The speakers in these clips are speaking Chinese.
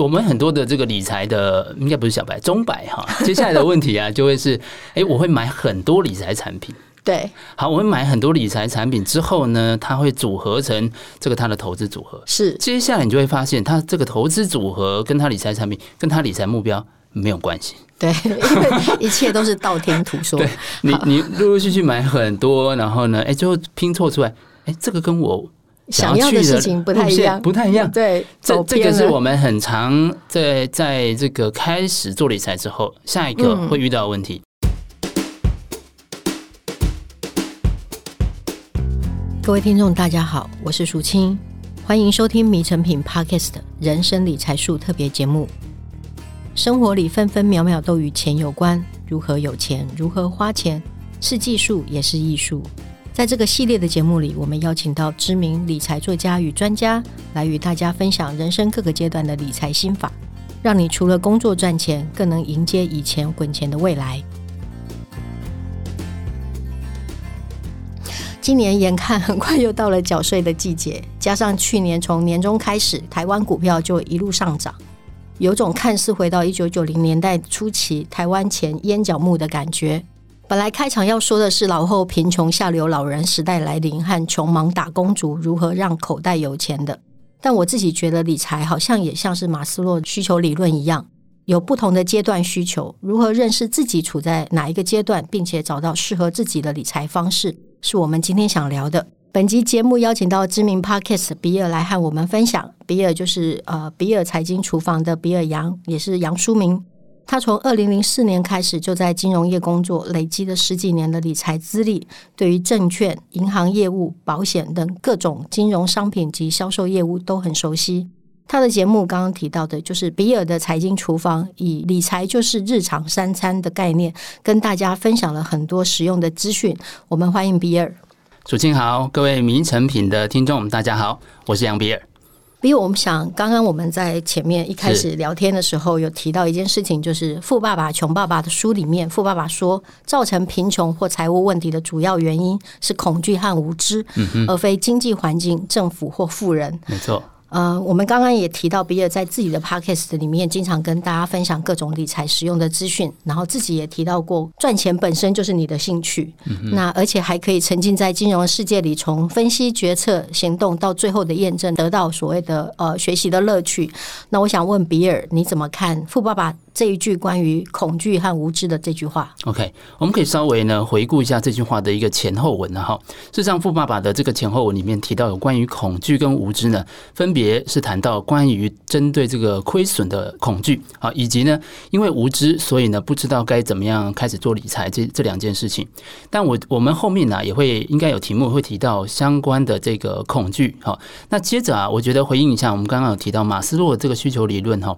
我们很多的这个理财的，应该不是小白，中白哈。接下来的问题啊，就会是，哎，我会买很多理财产品。对，好，我会买很多理财产品之后呢，它会组合成这个它的投资组合。是，接下来你就会发现，它这个投资组合跟它理财产品跟它理财目标没有关系。对，因为一切都是道听途说。对，你你陆陆续续买很多，然后呢，哎，最后拼凑出来，哎，这个跟我想要的事情不太一样，不太一样。对，这这个是我们很常在在这个开始做理财之后，下一个会遇到的问题。嗯各位听众，大家好，我是淑清，欢迎收听《迷成品 Podcast》人生理财术特别节目。生活里分分秒秒都与钱有关，如何有钱，如何花钱，是技术也是艺术。在这个系列的节目里，我们邀请到知名理财作家与专家来与大家分享人生各个阶段的理财心法，让你除了工作赚钱，更能迎接以前滚钱的未来。今年眼看很快又到了缴税的季节，加上去年从年中开始，台湾股票就一路上涨，有种看似回到一九九零年代初期台湾钱淹脚木的感觉。本来开场要说的是老后贫穷下流老人时代来临和穷忙打工族如何让口袋有钱的，但我自己觉得理财好像也像是马斯洛需求理论一样，有不同的阶段需求，如何认识自己处在哪一个阶段，并且找到适合自己的理财方式。是我们今天想聊的。本集节目邀请到知名 Podcast 比尔来和我们分享。比尔就是呃比尔财经厨房的比尔杨，也是杨书明。他从二零零四年开始就在金融业工作，累积了十几年的理财资历，对于证券、银行业务、保险等各种金融商品及销售业务都很熟悉。他的节目刚刚提到的，就是比尔的财经厨房，以理财就是日常三餐的概念，跟大家分享了很多实用的资讯。我们欢迎比尔。主持人好，各位迷成品的听众，大家好，我是杨比尔。比如，我们想，刚刚我们在前面一开始聊天的时候，有提到一件事情，就是《富爸爸穷爸爸》的书里面，富爸爸说，造成贫穷或财务问题的主要原因是恐惧和无知，嗯、而非经济环境、政府或富人。没错。呃，我们刚刚也提到，比尔在自己的 podcast 里面经常跟大家分享各种理财实用的资讯，然后自己也提到过，赚钱本身就是你的兴趣，嗯、那而且还可以沉浸在金融世界里，从分析、决策、行动到最后的验证，得到所谓的呃学习的乐趣。那我想问比尔，你怎么看《富爸爸》这一句关于恐惧和无知的这句话？OK，我们可以稍微呢回顾一下这句话的一个前后文呢哈。事实上，《富爸爸》的这个前后文里面提到有关于恐惧跟无知呢，分别。别是谈到关于针对这个亏损的恐惧啊，以及呢，因为无知，所以呢不知道该怎么样开始做理财这这两件事情。但我我们后面呢也会应该有题目会提到相关的这个恐惧。好，那接着啊，我觉得回应一下，我们刚刚有提到马斯洛这个需求理论哈。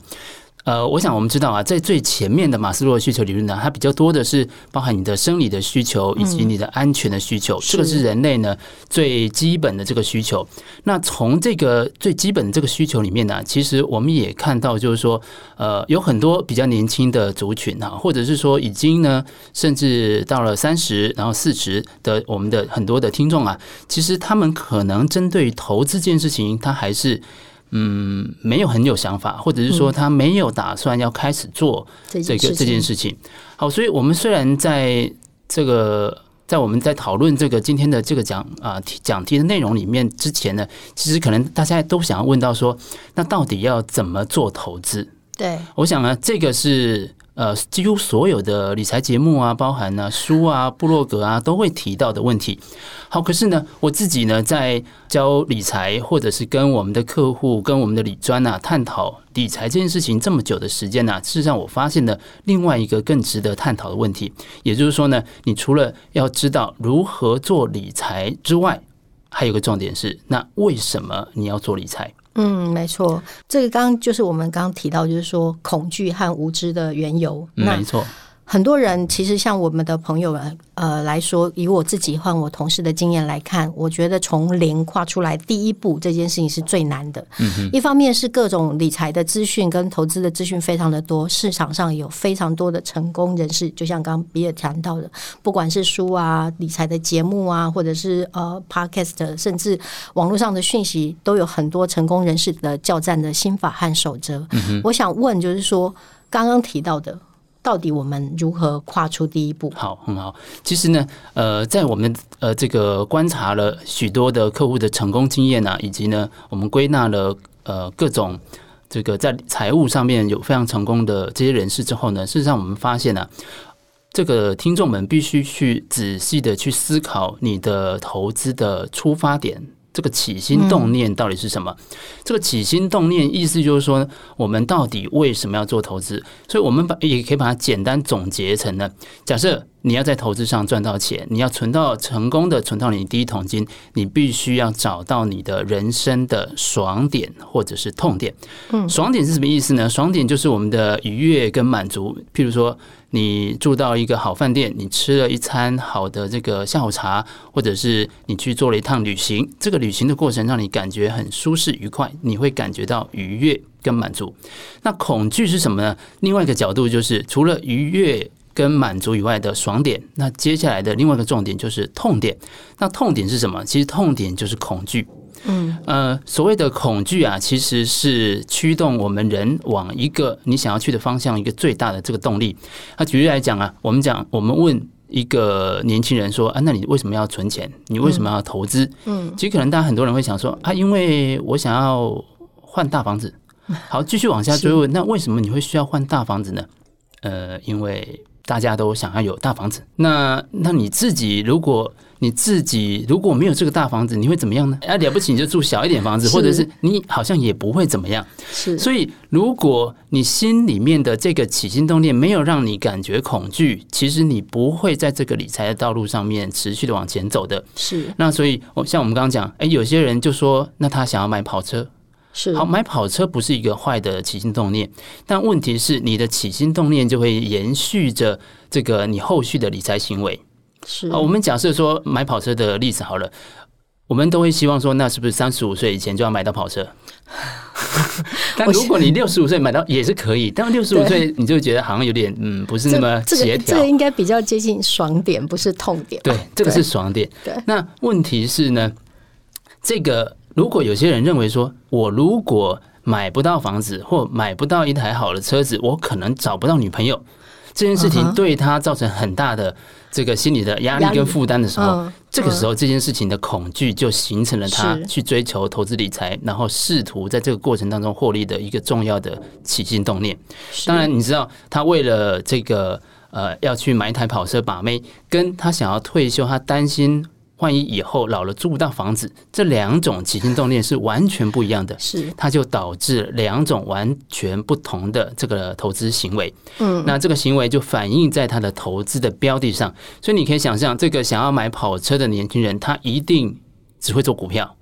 呃，我想我们知道啊，在最前面的马斯洛需求理论呢，它比较多的是包含你的生理的需求以及你的安全的需求，嗯、这个是人类呢最基本的这个需求。那从这个最基本的这个需求里面呢，其实我们也看到，就是说，呃，有很多比较年轻的族群啊，或者是说已经呢，甚至到了三十然后四十的我们的很多的听众啊，其实他们可能针对于投资这件事情，他还是。嗯，没有很有想法，或者是说他没有打算要开始做这个这件事情。好，所以我们虽然在这个在我们在讨论这个今天的这个讲啊讲题的内容里面之前呢，其实可能大家都想要问到说，那到底要怎么做投资？对，我想呢，这个是。呃，几乎所有的理财节目啊，包含呢书啊、部落格啊，都会提到的问题。好，可是呢，我自己呢，在教理财，或者是跟我们的客户、跟我们的理专啊探讨理财这件事情这么久的时间呢，事实上我发现了另外一个更值得探讨的问题，也就是说呢，你除了要知道如何做理财之外，还有个重点是，那为什么你要做理财？嗯，没错，这个刚刚就是我们刚刚提到，就是说恐惧和无知的缘由。没错，很多人其实像我们的朋友们，呃来说，以我自己换我同事的经验来看，我觉得从零跨出来第一步这件事情是最难的。嗯哼，一方面是各种理财的资讯跟投资的资讯非常的多，市场上有非常多的成功人士，就像刚刚比尔谈到的，不管是书啊、理财的节目啊，或者是呃 Podcast，甚至网络上的讯息，都有很多成功人士的教战的心法和守则。嗯哼，我想问就是说，刚刚提到的。到底我们如何跨出第一步？好，很好。其实呢，呃，在我们呃这个观察了许多的客户的成功经验啊，以及呢，我们归纳了呃各种这个在财务上面有非常成功的这些人士之后呢，事实上我们发现呢、这个听众们必须去仔细的去思考你的投资的出发点。这个起心动念到底是什么？嗯、这个起心动念意思就是说，我们到底为什么要做投资？所以，我们把也可以把它简单总结成呢：假设你要在投资上赚到钱，你要存到成功的存到你第一桶金，你必须要找到你的人生的爽点或者是痛点。嗯，爽点是什么意思呢？爽点就是我们的愉悦跟满足，譬如说。你住到一个好饭店，你吃了一餐好的这个下午茶，或者是你去做了一趟旅行，这个旅行的过程让你感觉很舒适愉快，你会感觉到愉悦跟满足。那恐惧是什么呢？另外一个角度就是，除了愉悦跟满足以外的爽点，那接下来的另外一个重点就是痛点。那痛点是什么？其实痛点就是恐惧。嗯，呃，所谓的恐惧啊，其实是驱动我们人往一个你想要去的方向一个最大的这个动力。那举例来讲啊，我们讲，我们问一个年轻人说啊，那你为什么要存钱？你为什么要投资？嗯，其实可能大家很多人会想说啊，因为我想要换大房子。好，继续往下追问，那为什么你会需要换大房子呢？呃，因为大家都想要有大房子。那那你自己如果你自己如果没有这个大房子，你会怎么样呢？啊，了不起你就住小一点房子，或者是你好像也不会怎么样。是，所以如果你心里面的这个起心动念没有让你感觉恐惧，其实你不会在这个理财的道路上面持续的往前走的。是，那所以，像我们刚刚讲，哎，有些人就说，那他想要买跑车，是好买跑车不是一个坏的起心动念，但问题是你的起心动念就会延续着这个你后续的理财行为。是啊，我们假设说买跑车的例子好了，我们都会希望说，那是不是三十五岁以前就要买到跑车？但如果你六十五岁买到也是可以，但六十五岁你就觉得好像有点嗯，不是那么协调。这个这个应该比较接近爽点，不是痛点。对，这个是爽点。对，那问题是呢，这个如果有些人认为说，我如果买不到房子或买不到一台好的车子，我可能找不到女朋友。这件事情对他造成很大的这个心理的压力跟负担的时候，这个时候这件事情的恐惧就形成了他去追求投资理财，然后试图在这个过程当中获利的一个重要的起心动念。当然，你知道他为了这个呃要去买一台跑车把妹，跟他想要退休，他担心。万一以后老了租不到房子，这两种起心动念是完全不一样的，是它就导致两种完全不同的这个投资行为。嗯，那这个行为就反映在他的投资的标的上，所以你可以想象，这个想要买跑车的年轻人，他一定只会做股票，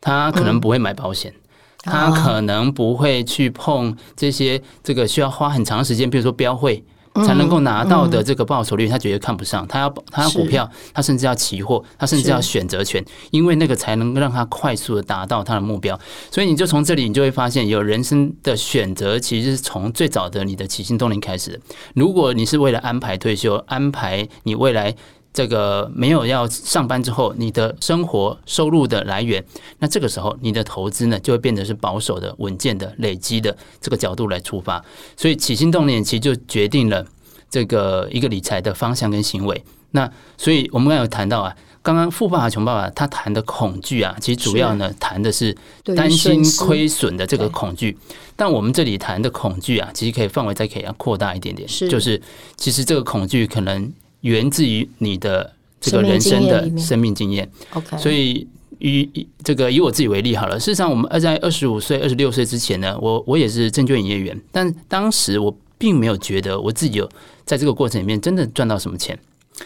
他可能不会买保险，他可能不会去碰这些这个需要花很长时间，比如说标会。才能够拿到的这个报酬率，他绝对看不上。他要他要股票，他甚至要期货，他甚至要选择权，因为那个才能让他快速的达到他的目标。所以你就从这里，你就会发现，有人生的选择其实是从最早的你的起心动念开始。如果你是为了安排退休，安排你未来。这个没有要上班之后，你的生活收入的来源，那这个时候你的投资呢，就会变得是保守的、稳健的、累积的这个角度来出发。所以起心动念其实就决定了这个一个理财的方向跟行为。那所以我们刚刚有谈到啊，刚刚富爸爸穷爸爸他谈的恐惧啊，其实主要呢谈的是担心亏损的这个恐惧。但我们这里谈的恐惧啊，其实可以范围再可以要扩大一点点，就是其实这个恐惧可能。源自于你的这个人生的生命经验，OK。所以以这个以我自己为例好了。事实上，我们在二十五岁、二十六岁之前呢，我我也是证券营业员，但当时我并没有觉得我自己有在这个过程里面真的赚到什么钱。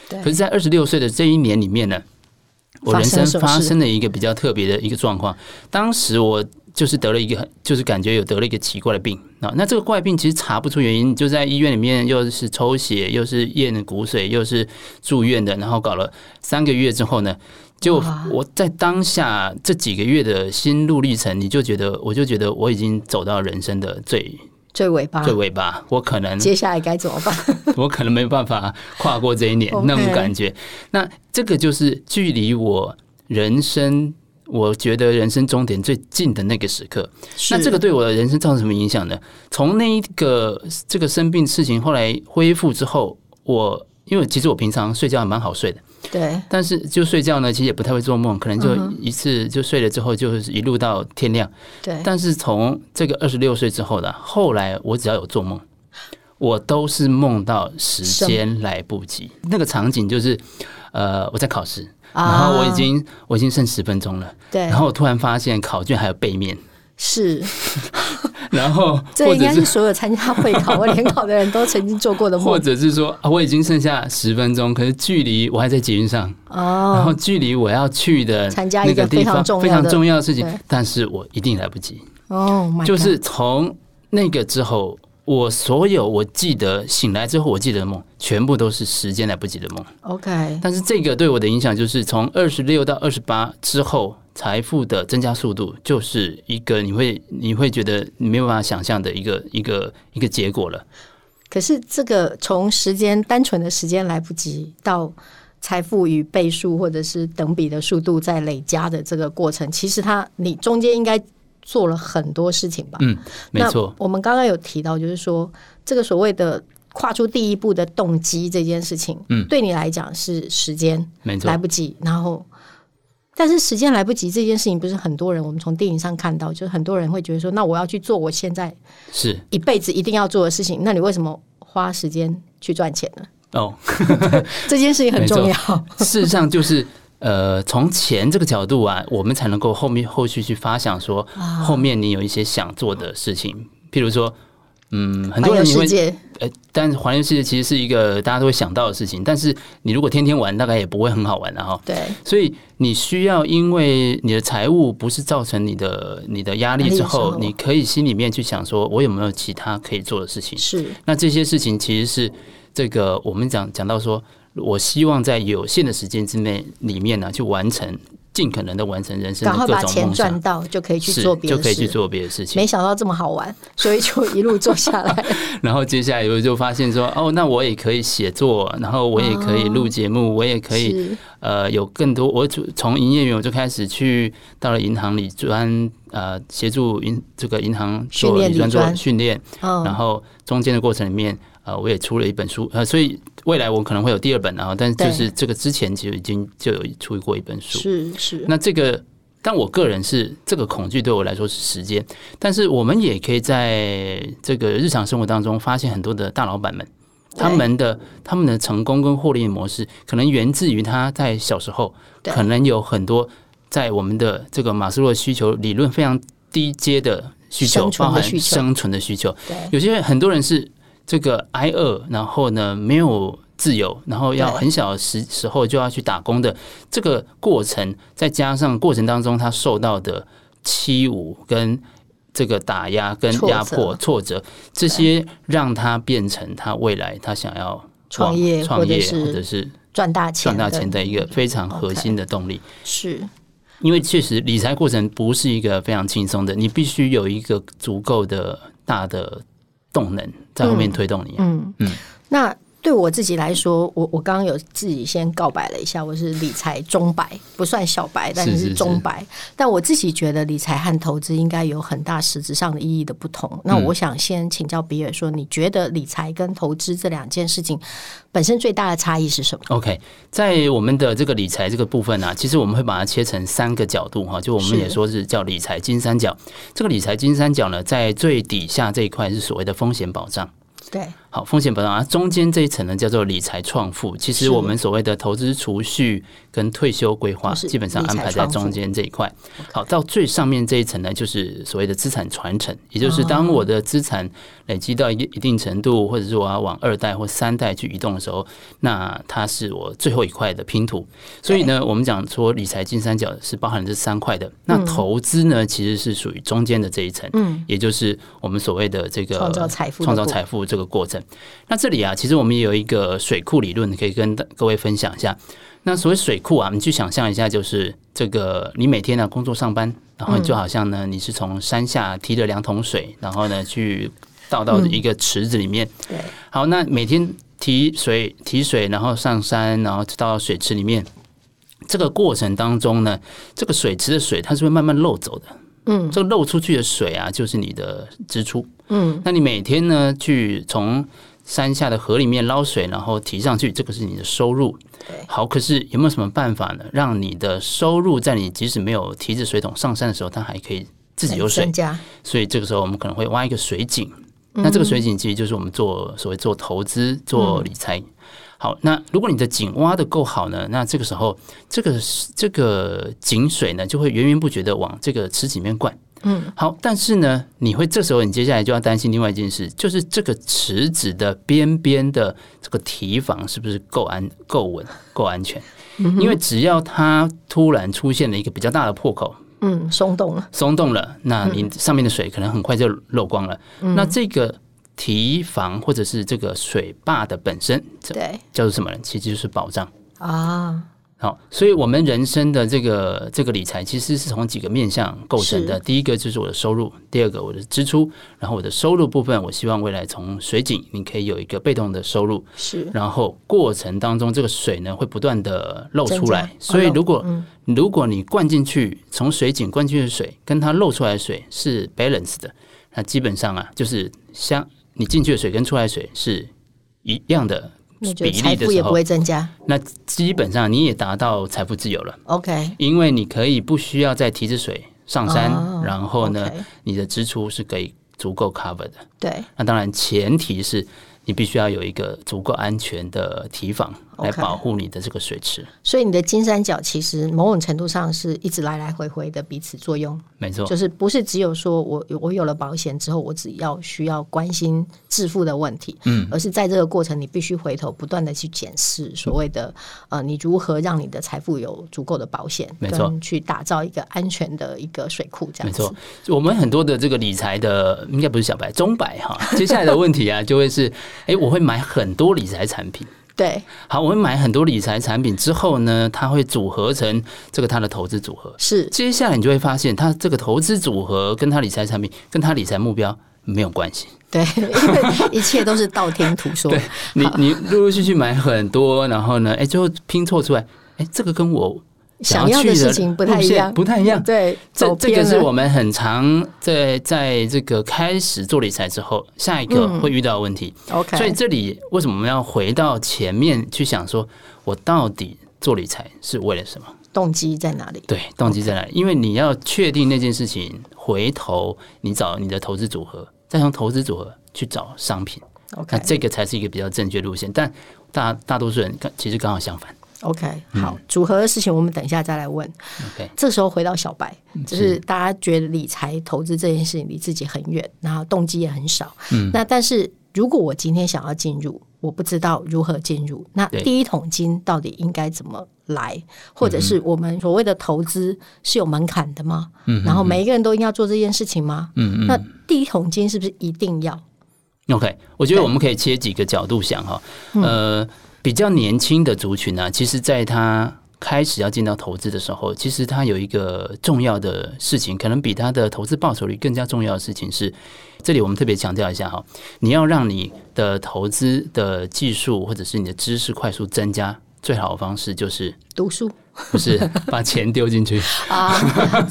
可是，在二十六岁的这一年里面呢，我人生发生了一个比较特别的一个状况。当时我就是得了一个，就是感觉有得了一个奇怪的病啊。那这个怪病其实查不出原因，就在医院里面又是抽血，又是验骨髓，又是住院的，然后搞了三个月之后呢，就我在当下这几个月的心路历程，你就觉得，我就觉得我已经走到人生的最。最尾巴，最尾巴，我可能接下来该怎么办？我可能没办法跨过这一年，那种感觉。那这个就是距离我人生，我觉得人生终点最近的那个时刻。那这个对我的人生造成什么影响呢？从那一个这个生病事情后来恢复之后，我因为其实我平常睡觉还蛮好睡的。对，但是就睡觉呢，其实也不太会做梦，可能就一次就睡了之后，就是一路到天亮。对，但是从这个二十六岁之后的后来，我只要有做梦，我都是梦到时间来不及。那个场景就是，呃，我在考试，然后我已经我已经剩十分钟了，对，然后我突然发现考卷还有背面。是，然后这应该是所有参加会考 或联考的人都曾经做过的梦，或者是说啊，我已经剩下十分钟，可是距离我还在捷运上。哦，然后距离我要去的参加一个非常重要非常重要的事情，但是我一定来不及。哦，就是从那个之后。我所有我记得醒来之后我记得的梦，全部都是时间来不及的梦。OK，但是这个对我的影响就是从二十六到二十八之后，财富的增加速度就是一个你会你会觉得你没有办法想象的一个一个一个结果了。可是这个从时间单纯的时间来不及到财富与倍数或者是等比的速度在累加的这个过程，其实它你中间应该。做了很多事情吧，嗯，没错。我们刚刚有提到，就是说这个所谓的跨出第一步的动机这件事情，嗯，对你来讲是时间，没错，来不及。然后，但是时间来不及这件事情，不是很多人我们从电影上看到，就是很多人会觉得说，那我要去做我现在是一辈子一定要做的事情，那你为什么花时间去赚钱呢？哦，这件事情很重要。事实上就是。呃，从钱这个角度啊，我们才能够后面后续去发想说，后面你有一些想做的事情，譬如说，嗯，很多人你会，呃，但是环游世界其实是一个大家都会想到的事情，但是你如果天天玩，大概也不会很好玩的哈。对，所以你需要，因为你的财务不是造成你的你的压力之后，你可以心里面去想说，我有没有其他可以做的事情？是，那这些事情其实是这个我们讲讲到说。我希望在有限的时间之内里面呢，去完成尽可能的完成人生的各种梦想，赶快把钱赚到就可以去做别的事，就可以去做别的事情。没想到这么好玩，所以就一路做下来。然后接下来我就发现说，哦，那我也可以写作，然后我也可以录节目，哦、我也可以呃有更多。我从营业员我就开始去到了银行里专呃协助银这个银行做理专做训练，然后中间的过程里面。呃，我也出了一本书，呃，所以未来我可能会有第二本，然后，但是就是这个之前其实已经就有出过一本书，是是。那这个，但我个人是这个恐惧对我来说是时间，但是我们也可以在这个日常生活当中发现很多的大老板们，他们的他们的成功跟获利模式，可能源自于他在小时候，可能有很多在我们的这个马斯洛需求理论非常低阶的需求，包含生存的需求，对，有些很多人是。这个挨饿，然后呢，没有自由，然后要很小的时时候就要去打工的这个过程，再加上过程当中他受到的欺侮、跟这个打压、跟压迫、挫折，这些让他变成他未来他想要创业、创业或者是赚大钱、赚大钱的一个非常核心的动力。是。因为确实理财过程不是一个非常轻松的，你必须有一个足够的大的动能。在后面推动你，啊嗯。嗯嗯，那对我自己来说，我我刚刚有自己先告白了一下，我是理财中白，不算小白，但是是中白。是是是，但我自己觉得理财和投资应该有很大实质上的意义的不同。那我想先请教比尔说，你觉得理财跟投资这两件事情本身最大的差异是什么？OK，在我们的这个理财这个部分呢，啊，其实我们会把它切成三个角度哈，就我们也说是叫理财金三角。这个理财金三角呢，在最底下这一块是所谓的风险保障。对，好，风险保障啊，中间这一层呢叫做理财创富。其实我们所谓的投资储蓄跟退休规划，基本上安排在中间这一块。好，到最上面这一层呢，就是所谓的资产传承，也就是当我的资产累积到一一定程度，或者是我要往二代或三代去移动的时候，那它是我最后一块的拼图。所以呢，我们讲说理财金三角是包含这三块的。那投资呢，其实是属于中间的这一层，嗯，也就是我们所谓的这个创造财富、创造财富这个过程。那这里啊，其实我们也有一个水库理论，可以跟各位分享一下。那所谓水库啊，你去想象一下，就是这个你每天呢工作上班，然后就好像呢你是从山下提了两桶水，然后呢去倒到一个池子里面。对，好，那每天提水提水，然后上山，然后倒到水池里面，这个过程当中呢，这个水池的水它是会慢慢漏走的。嗯，这个漏出去的水啊，就是你的支出。嗯，那你每天呢去从山下的河里面捞水，然后提上去，这个是你的收入。好，可是有没有什么办法呢？让你的收入在你即使没有提着水桶上山的时候，它还可以自己有水。所以这个时候我们可能会挖一个水井。那这个水井其实就是我们做所谓做投资、做理财。好，那如果你的井挖的够好呢，那这个时候这个这个井水呢就会源源不绝的往这个池子里面灌。嗯，好，但是呢，你会这时候你接下来就要担心另外一件事，就是这个池子的边边的这个提防是不是够安、够稳、够安全？因为只要它突然出现了一个比较大的破口，嗯，松动了，松动了，那你上面的水可能很快就漏光了。那这个堤防或者是这个水坝的本身，对，叫做什么呢？其实就是保障啊。好，所以我们人生的这个这个理财其实是从几个面向构成的。第一个就是我的收入，第二个我的支出。然后我的收入部分，我希望未来从水井你可以有一个被动的收入。是。然后过程当中，这个水呢会不断的漏出来。所以如果如果你灌进去，从水井灌进去的水跟它漏出来的水是 balance 的，那基本上啊就是相你进去的水跟出来的水是一样的。比例的时候，也不会增加。那基本上你也达到财富自由了。OK，因为你可以不需要再提着水上山，然后呢，你的支出是可以足够 cover 的。对，那当然前提是。你必须要有一个足够安全的提防来保护你的这个水池。所以你的金三角其实某种程度上是一直来来回回的彼此作用。没错，就是不是只有说我我有了保险之后，我只要需要关心致富的问题，嗯，而是在这个过程，你必须回头不断的去检视所谓的呃，你如何让你的财富有足够的保险，没错，去打造一个安全的一个水库，这样子。没错，我们很多的这个理财的应该不是小白中白哈，接下来的问题啊就会是。哎，我会买很多理财产品。对，好，我们买很多理财产品之后呢，它会组合成这个它的投资组合。是，接下来你就会发现，它这个投资组合跟它理财产品跟它理财目标没有关系。对，因为一切都是道听途说。对，你你陆陆续续买很多，然后呢，哎，最后拼凑出来，哎，这个跟我。想要的事情不太一样，不太一样。对，这这个是我们很常在在这个开始做理财之后，下一个会遇到的问题。OK，所以这里为什么我们要回到前面去想，说我到底做理财是为了什么？动机在哪里？对，动机在哪里？因为你要确定那件事情，回头你找你的投资组合，再从投资组合去找商品。OK，那这个才是一个比较正确路线。但大大多数人其实刚好相反。OK，好，组合的事情我们等一下再来问。OK，这时候回到小白，就是大家觉得理财投资这件事情离自己很远，然后动机也很少。嗯，那但是如果我今天想要进入，我不知道如何进入，那第一桶金到底应该怎么来？或者是我们所谓的投资是有门槛的吗？嗯，然后每一个人都应该做这件事情吗？嗯嗯，那第一桶金是不是一定要？OK，我觉得我们可以切几个角度想哈，呃。比较年轻的族群呢、啊，其实在他开始要进到投资的时候，其实他有一个重要的事情，可能比他的投资报酬率更加重要的事情是，这里我们特别强调一下哈，你要让你的投资的技术或者是你的知识快速增加，最好的方式就是读书，不是把钱丢进去啊，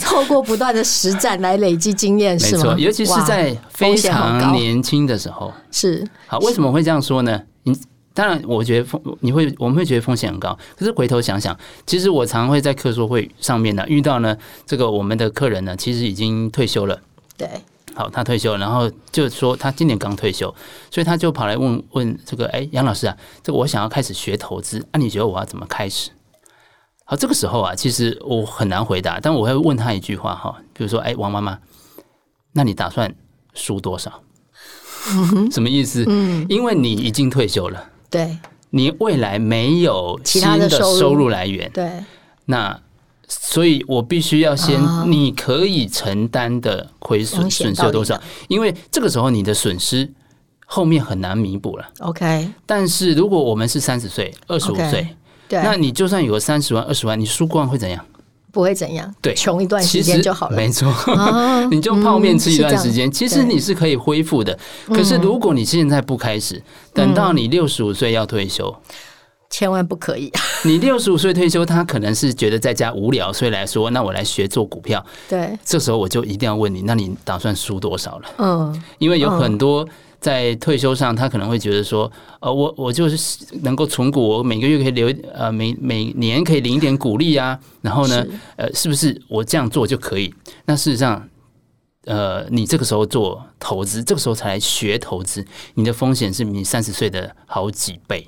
透过不断的实战来累积经验，是吗？尤其是在非常年轻的时候，是好，为什么会这样说呢？你。当然，我觉得风你会我们会觉得风险很高。可是回头想想，其实我常会在客说会上面呢遇到呢这个我们的客人呢，其实已经退休了。对，好，他退休，然后就说他今年刚退休，所以他就跑来问问这个，哎，杨老师啊，这个我想要开始学投资，那、啊、你觉得我要怎么开始？好，这个时候啊，其实我很难回答，但我会问他一句话哈，比如说，哎，王妈妈，那你打算输多少？嗯、什么意思？嗯，因为你已经退休了，对，你未来没有新的收入来源，对，那所以我必须要先，你可以承担的亏损损失有多少？因为这个时候你的损失后面很难弥补了。OK，但是如果我们是三十岁、二十五岁。对，那你就算有个三十万、二十万，你输光会怎样？不会怎样，对，穷一段时间就好了。没错，啊、你就泡面吃一段时间，嗯、其实你是可以恢复的。可是如果你现在不开始，嗯、等到你六十五岁要退休，千万不可以。你六十五岁退休，他可能是觉得在家无聊，所以来说，那我来学做股票。对，这时候我就一定要问你，那你打算输多少了？嗯，因为有很多。在退休上，他可能会觉得说，呃，我我就是能够存股，我每个月可以留，呃，每每年可以领一点股利啊。然后呢，呃，是不是我这样做就可以？那事实上，呃，你这个时候做投资，这个时候才来学投资，你的风险是你三十岁的好几倍。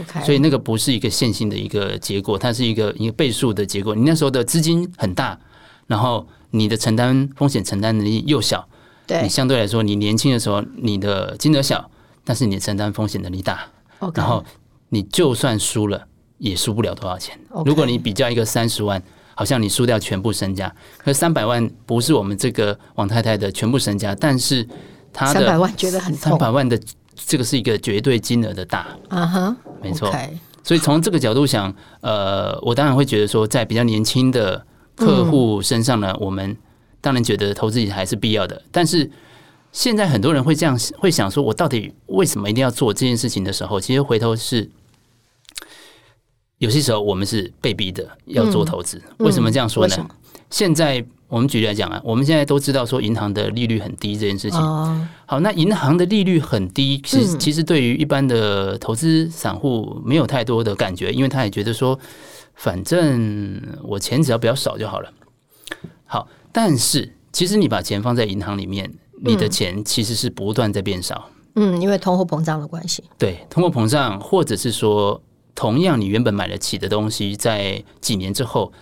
OK，所以那个不是一个线性的一个结果，它是一个一个倍数的结果。你那时候的资金很大，然后你的承担风险承担能力又小。对，你相对来说，你年轻的时候，你的金额小，但是你承担风险能力大。Okay. 然后你就算输了，也输不了多少钱。如果你比较一个三十万，好像你输掉全部身家，可三百万不是我们这个王太太的全部身家，但是她的三百万觉得很三百万的这个是一个绝对金额的大。啊哈，没错。所以从这个角度想，呃，我当然会觉得说，在比较年轻的客户身上呢，嗯、我们。当然觉得投资还是必要的，但是现在很多人会这样会想说：“我到底为什么一定要做这件事情？”的时候，其实回头是有些时候我们是被逼的要做投资。嗯、为什么这样说呢？现在我们举例来讲啊，我们现在都知道说银行的利率很低这件事情。哦、好，那银行的利率很低，其实其实对于一般的投资散户没有太多的感觉，因为他也觉得说，反正我钱只要比较少就好了。好。但是，其实你把钱放在银行里面，你的钱其实是不断在变少。嗯，因为通货膨胀的关系。对，通货膨胀，或者是说，同样你原本买得起的东西，在几年之后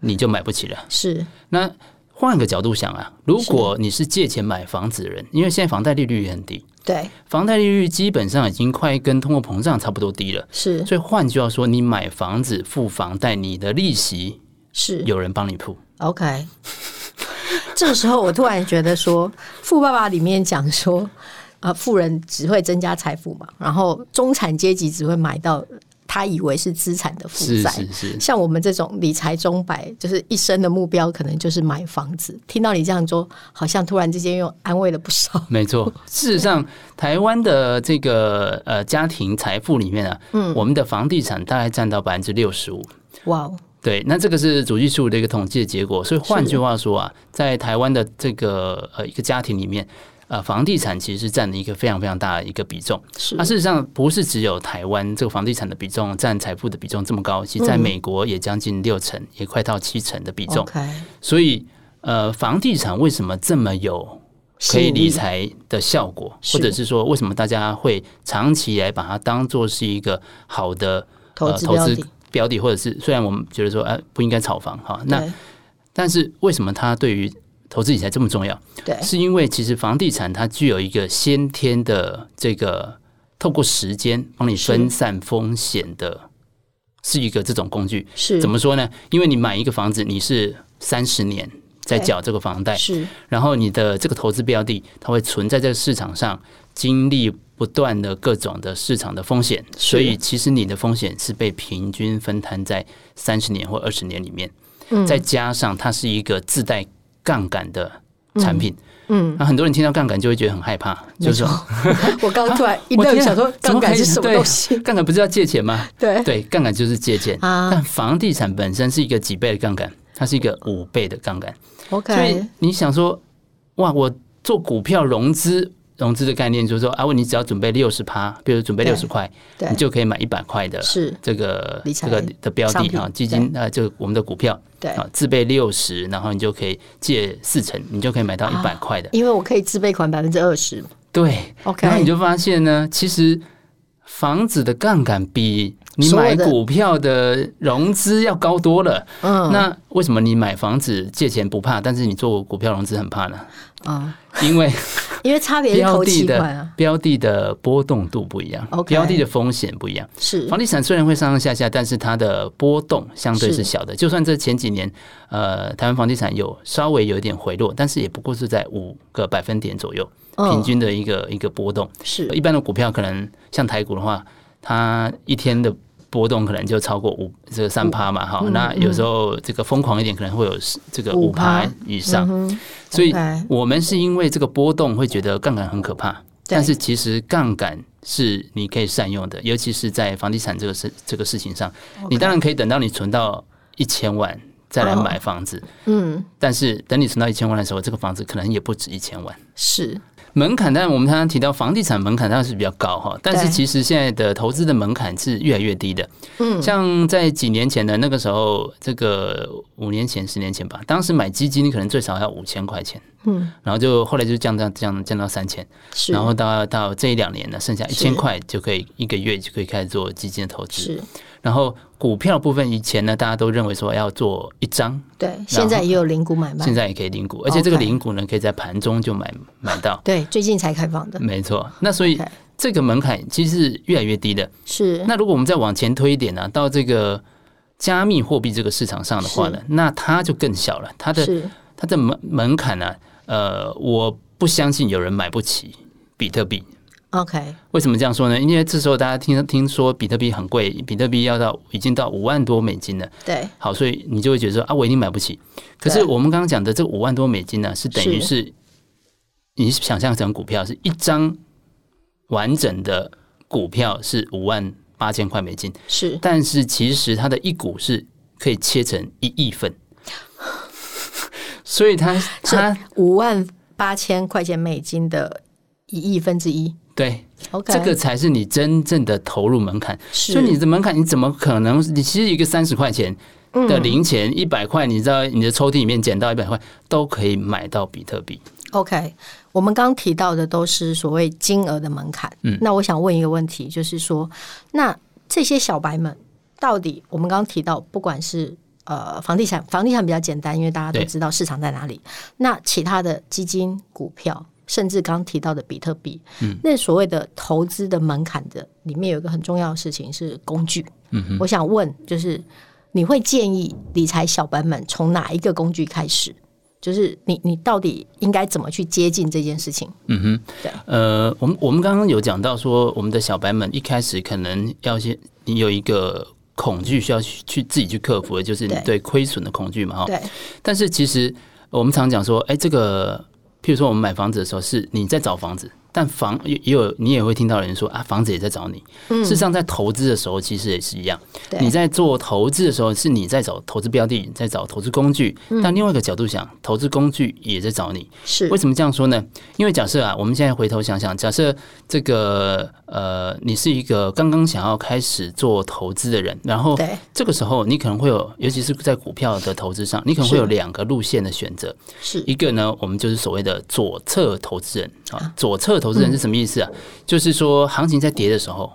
你就买不起了。是。那换个角度想啊，如果你是借钱买房子的人，因为现在房贷利率也很低，对，房贷利率基本上已经快跟通货膨胀差不多低了。是。所以换句话说，你买房子付房贷，你的利息是有人帮你付。OK。这个时候，我突然觉得说，《富爸爸》里面讲说，啊，富人只会增加财富嘛，然后中产阶级只会买到他以为是资产的负债。是是是。像我们这种理财中百，就是一生的目标，可能就是买房子。听到你这样说，好像突然之间又安慰了不少。没错，事实上，台湾的这个呃家庭财富里面啊，嗯，我们的房地产大概占到百分之六十五。哇哦。对，那这个是主计处的一个统计的结果。所以换句话说啊，在台湾的这个呃一个家庭里面，呃，房地产其实是占了一个非常非常大的一个比重。是，那事实上不是只有台湾这个房地产的比重占财富的比重这么高，其实在美国也将近六成，也快到七成的比重。所以呃，房地产为什么这么有可以理财的效果，或者是说为什么大家会长期来把它当做是一个好的投资？标的，或者是虽然我们觉得说，哎，不应该炒房哈，那但是为什么它对于投资理财这么重要？对，是因为其实房地产它具有一个先天的这个透过时间帮你分散风险的，是一个这种工具。是怎么说呢？因为你买一个房子，你是三十年在缴这个房贷，是，然后你的这个投资标的，它会存在这个市场上，经历。不断的各种的市场的风险，所以其实你的风险是被平均分摊在三十年或二十年里面。嗯，再加上它是一个自带杠杆的产品。嗯，那很多人听到杠杆就会觉得很害怕，就是说，我刚刚突然一愣，想说 杠杆是什么东西？杠杆不是要借钱吗？对对，杠杆就是借钱啊。但房地产本身是一个几倍的杠杆，它是一个五倍的杠杆。OK，所以你想说，哇，我做股票融资。融资的概念就是说，啊，问你只要准备六十趴，比如准备六十块，你就可以买一百块的这个这个的标的啊，基金啊，就我们的股票，对。啊，自备六十，然后你就可以借四成，你就可以买到一百块的，因为我可以自备款百分之二十。对，OK，然后你就发现呢，其实房子的杠杆比你买股票的融资要高多了。嗯，那为什么你买房子借钱不怕，但是你做股票融资很怕呢？啊，因为 因为差别标的的标的的波动度不一样，标的的风险不一样。是房地产虽然会上上下下，但是它的波动相对是小的。就算这前几年，呃，台湾房地产有稍微有一点回落，但是也不过是在五个百分点左右，平均的一个一个波动。是一般的股票可能像台股的话。它一天的波动可能就超过五这个三趴嘛，哈、嗯，那有时候这个疯狂一点，可能会有这个五趴以上。嗯、所以我们是因为这个波动会觉得杠杆很可怕，但是其实杠杆是你可以善用的，尤其是在房地产这个事这个事情上，你当然可以等到你存到一千万再来买房子，嗯，但是等你存到一千万的时候，这个房子可能也不止一千万，是。门槛，但我们常常提到房地产门槛当然是比较高哈，但是其实现在的投资的门槛是越来越低的。嗯，像在几年前的那个时候，这个五年前、十年前吧，当时买基金可能最少要五千块钱，嗯，然后就后来就降降降降到三千，是，然后到到这一两年呢，剩下一千块就可以一个月就可以开始做基金的投资，是。然后股票部分，以前呢，大家都认为说要做一张，对，现在也有零股买卖，现在也可以零股，而且这个零股呢，可以在盘中就买买到，对，最近才开放的，没错。那所以这个门槛其实是越来越低的，是。那如果我们再往前推一点呢，到这个加密货币这个市场上的话呢，那它就更小了，它的它的门门槛呢，呃，我不相信有人买不起比特币。OK，为什么这样说呢？因为这时候大家听听说比特币很贵，比特币要到已经到五万多美金了。对，好，所以你就会觉得说啊，我一定买不起。可是我们刚刚讲的这五万多美金呢，是等于是你想象成股票是一张完整的股票是五万八千块美金，是，但是其实它的一股是可以切成一亿份，所以它它五万八千块钱美金的一亿分之一。对，Okay. 这个才是你真正的投入门槛。所以你的门槛，你怎么可能？你其实一个三十块钱的零钱，一百块，你知道你的抽屉里面捡到一百块，都可以买到比特币。OK，我们刚提到的都是所谓金额的门槛。嗯，那我想问一个问题，就是说，那这些小白们到底，我们刚刚提到，不管是呃房地产，房地产比较简单，因为大家都知道市场在哪里。那其他的基金、股票。甚至刚提到的比特币，嗯，那所谓的投资的门槛的里面有一个很重要的事情是工具。嗯哼，我想问，就是你会建议理财小白们从哪一个工具开始？就是你你到底应该怎么去接近这件事情？嗯哼，对，呃，我们我们刚刚有讲到说，我们的小白们一开始可能要先你有一个恐惧需要去去自己去克服的，就是你对亏损的恐惧嘛，哈。对。但是其实我们常讲说，哎，这个。譬如说，我们买房子的时候，是你在找房子。但房也也有，你也会听到人说啊，房子也在找你。嗯，事实上，在投资的时候，其实也是一样。你在做投资的时候，是你在找投资标的，在找投资工具。但另外一个角度想，投资工具也在找你。是为什么这样说呢？因为假设啊，我们现在回头想想，假设这个呃，你是一个刚刚想要开始做投资的人，然后这个时候你可能会有，尤其是在股票的投资上，你可能会有两个路线的选择。是一个呢，我们就是所谓的左侧投资人啊，左侧。投资人是什么意思啊？嗯、就是说，行情在跌的时候，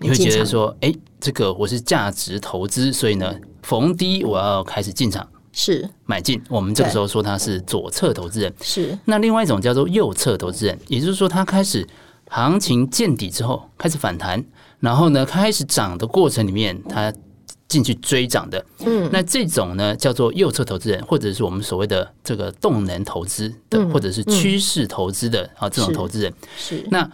你会觉得说，哎，这个我是价值投资，所以呢，逢低我要开始进场，是买进。我们这个时候说他是左侧投资人。是那另外一种叫做右侧投资人，也就是说，他开始行情见底之后开始反弹，然后呢，开始涨的过程里面，他。进去追涨的，嗯，那这种呢叫做右侧投资人，或者是我们所谓的这个动能投资的，或者是趋势投资的啊，这种投资人。是。那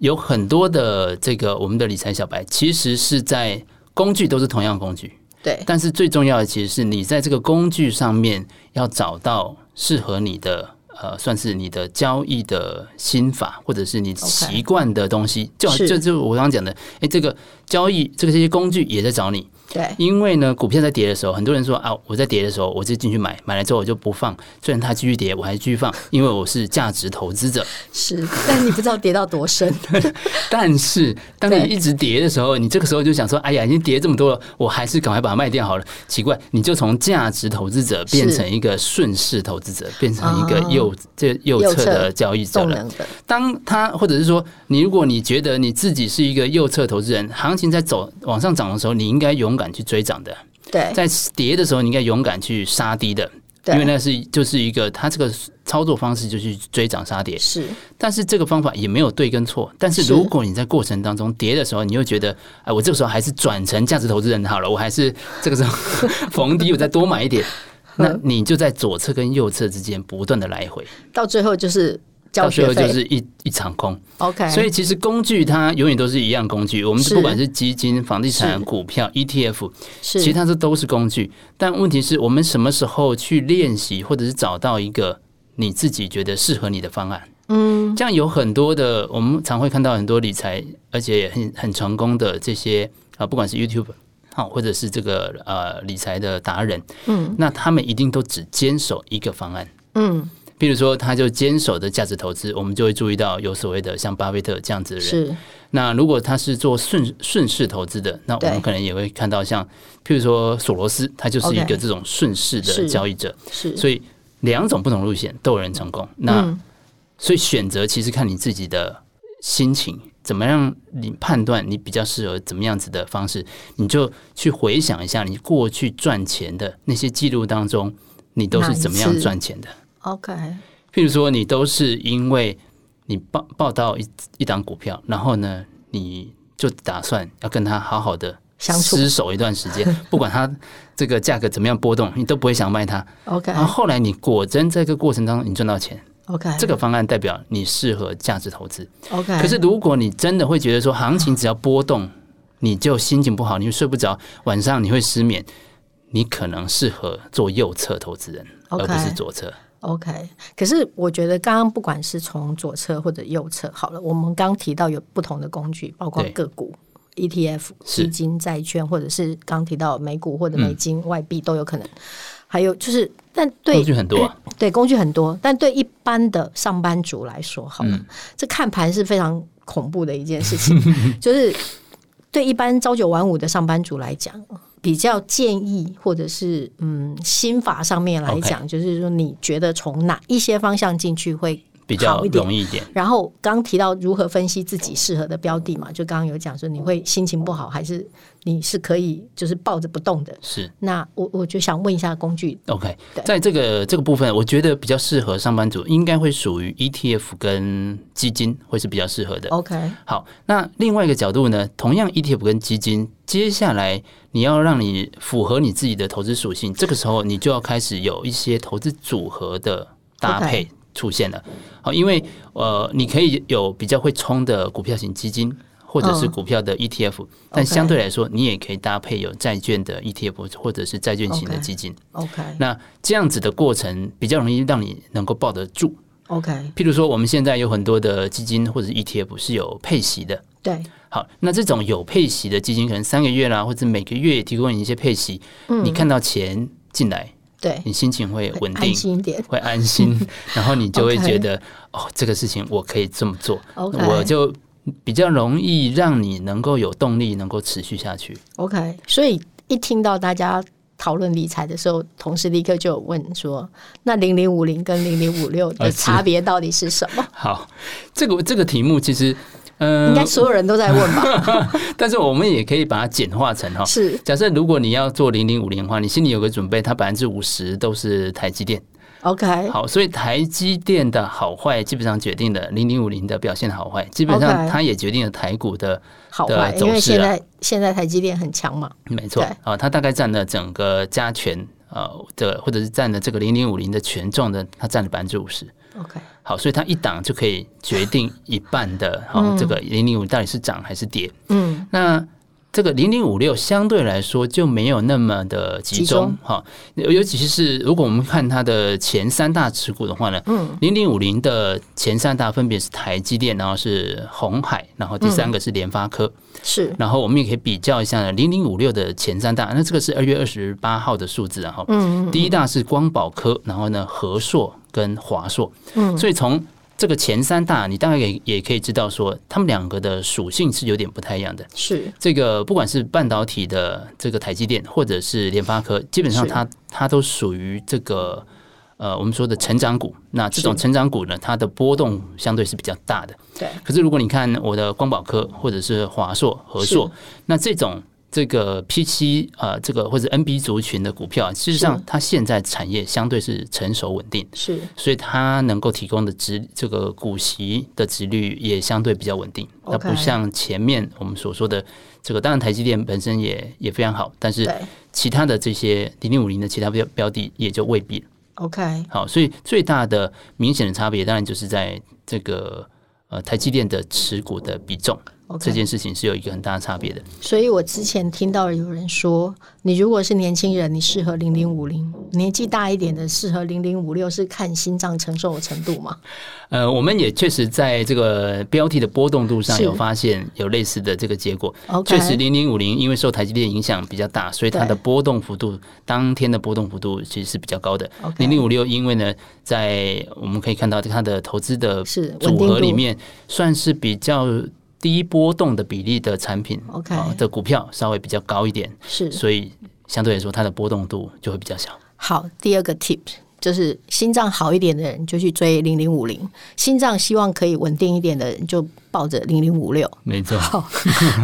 有很多的这个我们的理财小白，其实是在工具都是同样工具，对。但是最重要的其实是你在这个工具上面要找到适合你的呃，算是你的交易的心法，或者是你习惯的东西。就就就我刚刚讲的，哎，这个交易这个这些工具也在找你。对，因为呢，股票在跌的时候，很多人说啊，我在跌的时候，我就进去买，买了之后我就不放，虽然它继续跌，我还继续放，因为我是价值投资者。是，但你不知道跌到多深。但是当你一直跌的时候，你这个时候就想说，哎呀，已经跌这么多了，我还是赶快把它卖掉好了。奇怪，你就从价值投资者变成一个顺势投资者，变成一个右这右侧的交易者了。当他或者是说，你如果你觉得你自己是一个右侧投资人，行情在走往上涨的时候，你应该勇敢去追涨的。对，在跌的时候，你应该勇敢去杀低的。因为那是就是一个他这个操作方式，就去追涨杀跌。是，但是这个方法也没有对跟错。但是如果你在过程当中跌的时候，你又觉得，哎，我这个时候还是转成价值投资人好了，我还是这个时候 逢低我再多买一点，那你就在左侧跟右侧之间不断的来回，到最后就是。到最后就是一一场空，OK。所以其实工具它永远都是一样工具。我们不管是基金、房地产、股票、ETF，其实它这都是工具。但问题是我们什么时候去练习，或者是找到一个你自己觉得适合你的方案？嗯，这样有很多的，我们常会看到很多理财，而且也很很成功的这些啊，不管是 YouTube 好，或者是这个呃理财的达人，嗯，那他们一定都只坚守一个方案，嗯。比如说，他就坚守的价值投资，我们就会注意到有所谓的像巴菲特这样子的人。是。那如果他是做顺顺势投资的，那我们可能也会看到像，譬如说索罗斯，他就是一个这种顺势的交易者。是。所以两种不同路线都有人成功。那所以选择其实看你自己的心情怎么样，你判断你比较适合怎么样子的方式，你就去回想一下你过去赚钱的那些记录当中，你都是怎么样赚钱的。OK，譬如说，你都是因为你报报到一一档股票，然后呢，你就打算要跟他好好的厮守一段时间，不管他这个价格怎么样波动，你都不会想卖它。OK，然后后来你果真在这个过程当中你赚到钱。OK，这个方案代表你适合价值投资。OK，可是如果你真的会觉得说行情只要波动，你就心情不好，你就睡不着，晚上你会失眠，你可能适合做右侧投资人，而不是左侧。OK，可是我觉得刚刚不管是从左侧或者右侧，好了，我们刚提到有不同的工具，包括个股、ETF、基金、债券，或者是刚提到美股或者美金、外币都有可能。还有就是，但对工具很多，对工具很多，但对一般的上班族来说，好了，这看盘是非常恐怖的一件事情，就是对一般朝九晚五的上班族来讲。比较建议，或者是嗯，心法上面来讲，Okay. 就是说，你觉得从哪一些方向进去会比较容易一点？然后刚提到如何分析自己适合的标的嘛，就刚刚有讲说，你会心情不好，还是你是可以就是抱着不动的？是。那我我就想问一下工具。OK，在这个这个部分，我觉得比较适合上班族，应该会属于 ETF 跟基金会是比较适合的。OK，好，那另外一个角度呢，同样 ETF 跟基金，接下来。你要让你符合你自己的投资属性，这个时候你就要开始有一些投资组合的搭配出现了。好，因为呃，你可以有比较会冲的股票型基金，或者是股票的 ETF，但相对来说，你也可以搭配有债券的 ETF 或者是债券型的基金。OK，那这样子的过程比较容易让你能够抱得住。OK，譬如说我们现在有很多的基金或者 ETF 是有配息的。对。好，那这种有配息的基金，可能三个月啦，或者每个月提供你一些配息，嗯、你看到钱进来，对，你心情会稳定，安心一点，会安心，然后你就会觉得，哦，这个事情我可以这么做我就比较容易让你能够有动力，能够持续下去。OK，所以一听到大家讨论理财的时候，同事立刻就有问说，那零零五零跟零零五六的差别到底是什么？好，这个这个题目其实。嗯，应该所有人都在问吧？但是我们也可以把它简化成哈，是假设如果你要做零零五零的话，你心里有个准备，它百分之五十都是台积电。OK，好，所以台积电的好坏基本上决定了零零五零的表现好坏，基本上它也决定了台股的好坏，因为现在现在台积电很强嘛。没错啊，它大概占了整个加权呃的，或者是占了这个零零五零的权重的，它占了百分之五十。OK，好，所以它一档就可以决定一半的，好，这个零零五到底是涨还是跌。嗯，那这个零零五六相对来说就没有那么的集中哈，尤其是如果我们看它的前三大持股的话呢，嗯，零零五零的前三大分别是台积电，然后是红海，然后第三个是联发科，是，然后我们也可以比较一下呢，零零五六的前三大，那这个是二月二十八号的数字，然后，嗯，第一大是光宝科，然后呢和硕跟华硕，嗯，所以从这个前三大，你大概也也可以知道说，他们两个的属性是有点不太一样的。是这个，不管是半导体的这个台积电，或者是联发科，基本上它它都属于这个呃我们说的成长股。那这种成长股呢，它的波动相对是比较大的。对。可是如果你看我的光宝科，或者是华硕、和硕，那这种。这个 P 七啊，这个或者 NB 族群的股票，事实上它现在产业相对是成熟稳定，是，所以它能够提供的值这个股息的值率也相对比较稳定。那不像前面我们所说的这个，当然台积电本身也也非常好，但是其他的这些零零五零的其他标标的也就未必了。OK，好，所以最大的明显的差别，当然就是在这个呃台积电的持股的比重。这件事情是有一个很大的差别的，所以我之前听到有人说，你如果是年轻人，你适合零零五零；年纪大一点的适合零零五六，是看心脏承受的程度吗？呃，我们也确实在这个标题的波动度上有发现有类似的这个结果。确实，零零五零因为受台积电影响比较大，所以它的波动幅度，当天的波动幅度其实是比较高的。零零五六因为呢，在我们可以看到它的投资的组合里面，算是比较。低波动的比例的产品，OK 的股票稍微比较高一点，是，所以相对来说它的波动度就会比较小。好，第二个 tip 就是心脏好一点的人就去追零零五零，心脏希望可以稳定一点的人就抱着零零五六。没错。好，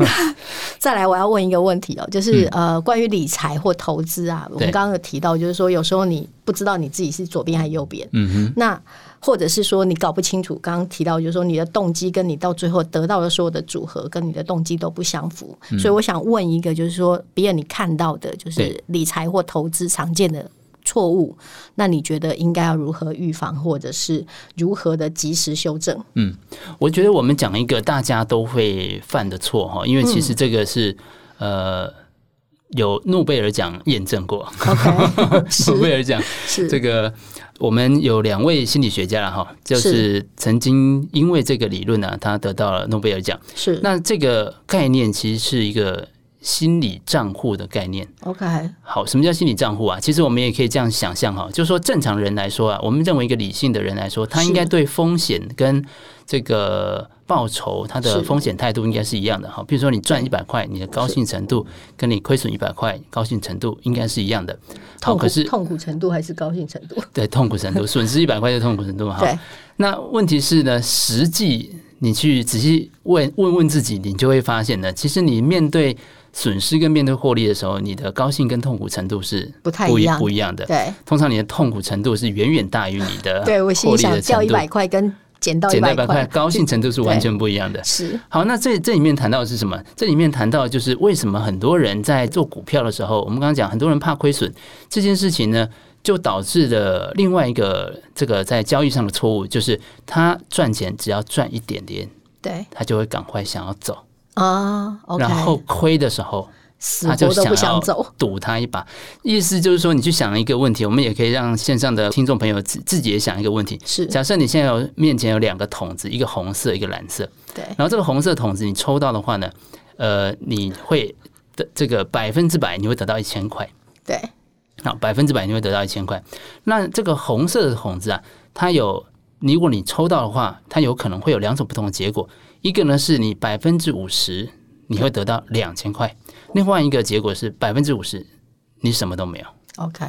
再来我要问一个问题哦，就是呃，关于理财或投资啊，我们刚刚有提到，就是说有时候你不知道你自己是左边还是右边，嗯哼，那。或者是说你搞不清楚，刚刚提到就是说你的动机跟你到最后得到的所有的组合跟你的动机都不相符，嗯，所以我想问一个，就是说，比尔你看到的就是理财或投资常见的错误，那你觉得应该要如何预防，或者是如何的及时修正？嗯，我觉得我们讲一个大家都会犯的错哈，因为其实这个是、嗯、呃有诺贝尔奖验证过。诺贝尔奖是。这个。我们有两位心理学家了哈，就是曾经因为这个理论呢，他得到了诺贝尔奖。是，那这个概念其实是一个心理账户的概念。OK，好，什么叫心理账户啊？其实我们也可以这样想象哈，就是说正常人来说啊，我们认为一个理性的人来说，他应该对风险跟这个。报酬他的风险态度应该是一样的哈，比如说你赚一百块，你的高兴程度跟你亏损一百块高兴程度应该是一样的。好，可是痛苦程度还是高兴程度？对，痛苦程度，损失一百块的痛苦程度哈。那问题是呢，实际你去仔细问问问自己，你就会发现呢，其实你面对损失跟面对获利的时候，你的高兴跟痛苦程度是不太一样不一样的。对，通常你的痛苦程度是远远大于你的对我心想掉一百块跟。捡到一百块，高兴程度是完全不一样的。是好，那这这里面谈到的是什么？这里面谈到就是为什么很多人在做股票的时候，我们刚刚讲很多人怕亏损这件事情呢，就导致了另外一个这个在交易上的错误，就是他赚钱只要赚一点点，对，他就会赶快想要走啊，然后亏的时候。他就想要赌他一把，意思就是说，你去想一个问题，我们也可以让线上的听众朋友自自己也想一个问题。是，假设你现在有面前有两个桶子，一个红色，一个蓝色。对。然后这个红色桶子你抽到的话呢，呃，你会的这个百分之百你会得到一千块。对。好，百分之百你会得到一千块。那这个红色的桶子啊，它有，如果你抽到的话，它有可能会有两种不同的结果。一个呢是你百分之五十你会得到两千块。另外一个结果是百分之五十，你什么都没有。OK，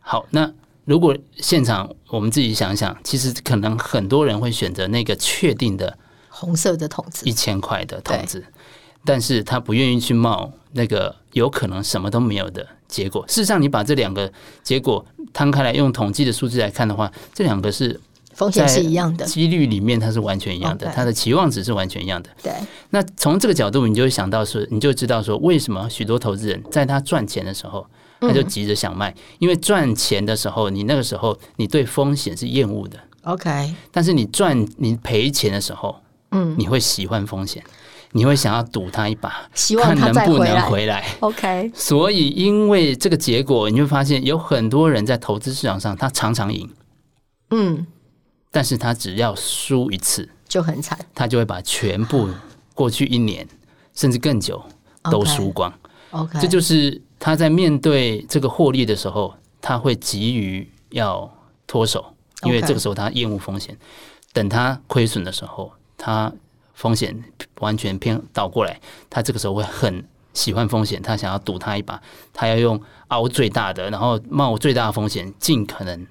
好，那如果现场我们自己想想，其实可能很多人会选择那个确定的红色的筒子，一千块的筒子，但是他不愿意去冒那个有可能什么都没有的结果。事实上，你把这两个结果摊开来，用统计的数字来看的话，这两个是。风险是一样的，几率里面它是完全一样的，它的期望值是完全一样的。对，那从这个角度，你就会想到说，你就知道说，为什么许多投资人在他赚钱的时候，他就急着想卖，因为赚钱的时候，你那个时候你对风险是厌恶的。OK，但是你赚你赔钱的时候，嗯，你会喜欢风险，你会想要赌他一把，希望他能不能回来。OK，所以因为这个结果，你会发现有很多人在投资市场上，他常常赢，嗯，但是他只要输一次就很惨，他就会把全部过去一年甚至更久都输光。OK，这就是他在面对这个获利的时候，他会急于要脱手，因为这个时候他厌恶风险。等他亏损的时候，他风险完全偏倒过来，他这个时候会很喜欢风险，他想要赌他一把，他要用熬最大的，然后冒最大的风险，尽可能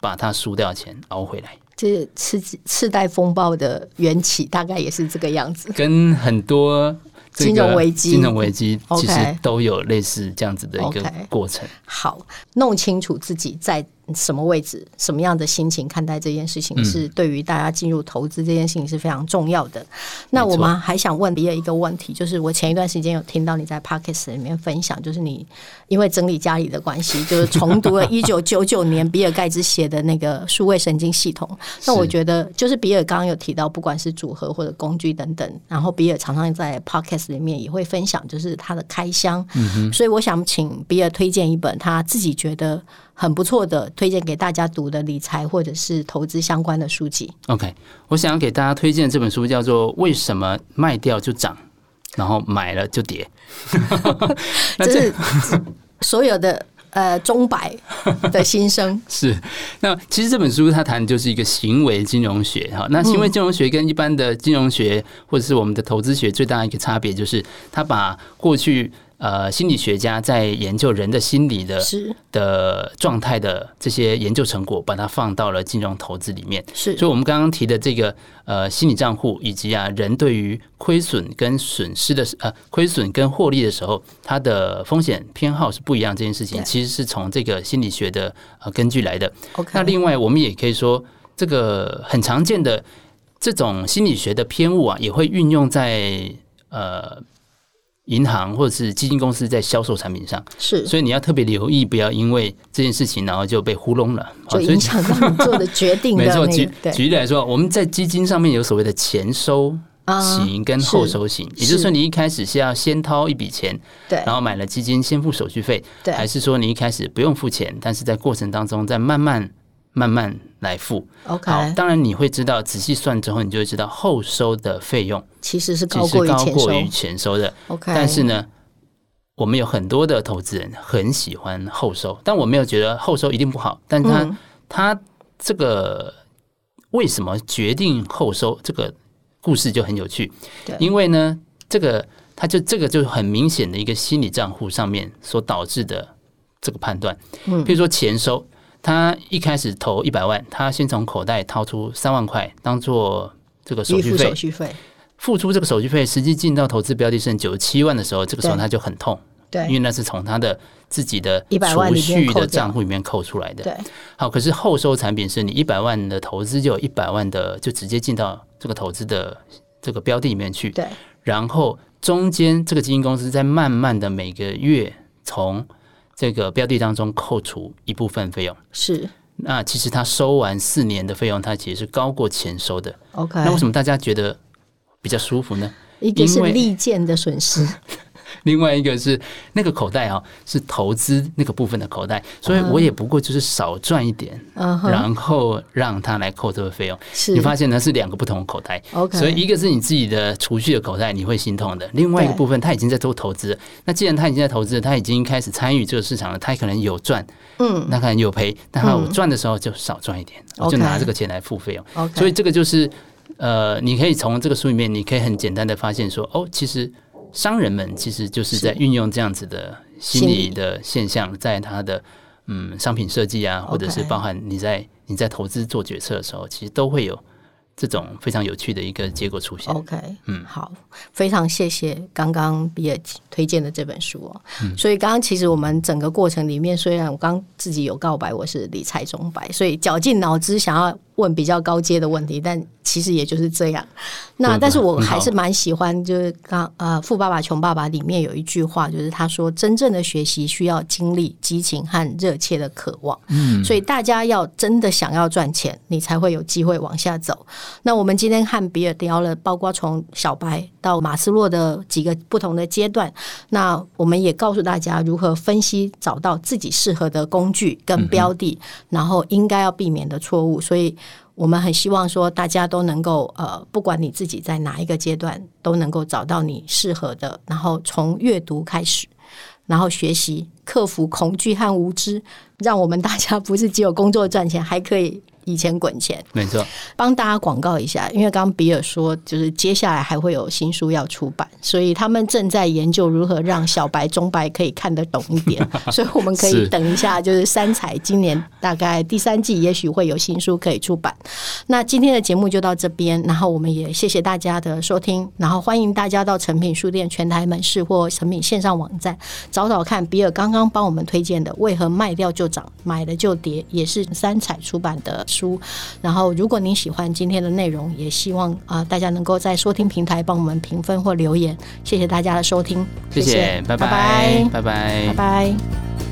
把他输掉的钱熬回来。这次次贷风暴的缘起大概也是这个样子，跟很多。金融危机，金融危机其实都有类似这样子的一个过程。Okay. 好，弄清楚自己在什么位置、什么样的心情看待这件事情，是对于大家进入投资这件事情是非常重要的。嗯、那我们还想问比尔一个问题，就是我前一段时间有听到你在 Podcast 里面分享，就是你因为整理家里的关系，就是重读了一九九九年比尔盖茨写的那个数位神经系统。那我觉得，就是比尔刚刚有提到，不管是组合或者工具等等，然后比尔常常在 Podcast 里面也会分享，就是他的开箱。嗯、所以我想请比尔推荐一本他自己觉得很不错的，推荐给大家读的理财或者是投资相关的书籍。OK，我想要给大家推荐这本书叫做《为什么卖掉就涨，然后买了就跌》。这是 所有的呃钟摆 的心声。是，那其实这本书它谈的就是一个行为金融学哈。那行为金融学跟一般的金融学或者是我们的投资学最大的一个差别就是，它把过去。呃，心理学家在研究人的心理的的状态的这些研究成果，把它放到了金融投资里面。是，所以我们刚刚提的这个呃心理账户，以及啊人对于亏损跟损失的呃亏损跟获利的时候，它的风险偏好是不一样。这件事情其实是从这个心理学的呃根据来的。OK，那另外我们也可以说，这个很常见的这种心理学的偏误啊，也会运用在呃。银行或者是基金公司在销售产品上，是，所以你要特别留意，不要因为这件事情然后就被糊弄了，就影响到你做的决定的、那个。没错，举举例来说，我们在基金上面有所谓的前收型跟后收型，也就是说，你一开始是要先掏一笔钱，对，然后买了基金先付手续费，对，还是说你一开始不用付钱，但是在过程当中再慢慢。慢慢来付，OK。好，当然你会知道，仔细算之后，你就会知道后收的费用其实是高过于前收的。OK。但是呢，我们有很多的投资人很喜欢后收，但我没有觉得后收一定不好。但他、嗯、他这个为什么决定后收？这个故事就很有趣。对，因为呢，这个他就这个就很明显的一个心理账户上面所导致的这个判断。嗯，比如说前收。他一开始投一百万，他先从口袋掏出三万块当做这个手续费，手续费。付出这个手续费，实际进到投资标的剩九十七万的时候，这个时候他就很痛，对，因为那是从他的自己的储蓄的账户里面扣出来的，对。好，可是后收产品是你一百万的投资就有一百万的就直接进到这个投资的这个标的里面去，对。然后中间这个基金公司在慢慢的每个月从这个标的当中扣除一部分费用，是。那其实他收完四年的费用，他其实是高过前收的。OK，那为什么大家觉得比较舒服呢？一个是利剑的损失。另外一个是那个口袋啊，是投资那个部分的口袋，所以我也不过就是少赚一点，然后让他来扣这个费用。你发现呢是两个不同的口袋，OK，所以一个是你自己的储蓄的口袋，你会心痛的；另外一个部分他已经在做投资，那既然他已经在投资，他已经开始参与这个市场了，他可能有赚，嗯，那可能有赔，但他有赚的时候就少赚一点，我就拿这个钱来付费用。所以这个就是呃，你可以从这个书里面，你可以很简单的发现说，哦，其实。商人们其实就是在运用这样子的心理的现象，在他的嗯商品设计啊，或者是包含你在你在投资做决策的时候，其实都会有这种非常有趣的一个结果出现。OK，嗯，好，非常谢谢刚刚比尔推荐的这本书哦。所以刚刚其实我们整个过程里面，虽然我刚自己有告白我是理财中白，所以绞尽脑汁想要问比较高阶的问题，但其实也就是这样。那但是我还是蛮喜欢，就是刚呃《富爸爸穷爸爸》里面有一句话，就是他说：“真正的学习需要经历、激情和热切的渴望。”嗯，所以大家要真的想要赚钱，你才会有机会往下走。那我们今天和比尔聊了，包括从小白到马斯洛的几个不同的阶段。那我们也告诉大家如何分析、找到自己适合的工具跟标的，嗯、然后应该要避免的错误。所以。我们很希望说，大家都能够呃，不管你自己在哪一个阶段，都能够找到你适合的，然后从阅读开始，然后学习，克服恐惧和无知，让我们大家不是只有工作赚钱，还可以。以前滚钱，没错。帮大家广告一下，因为刚刚比尔说，就是接下来还会有新书要出版，所以他们正在研究如何让小白、中白可以看得懂一点。所以我们可以等一下，就是三彩今年大概第三季，也许会有新书可以出版。那今天的节目就到这边，然后我们也谢谢大家的收听，然后欢迎大家到诚品书店全台门市或诚品线上网站找找看，比尔刚刚帮我们推荐的《为何卖掉就涨，买了就跌》，也是三彩出版的。书，然后如果您喜欢今天的内容，也希望啊、呃、大家能够在收听平台帮我们评分或留言，谢谢大家的收听，谢谢，拜拜，拜拜，拜拜。拜拜。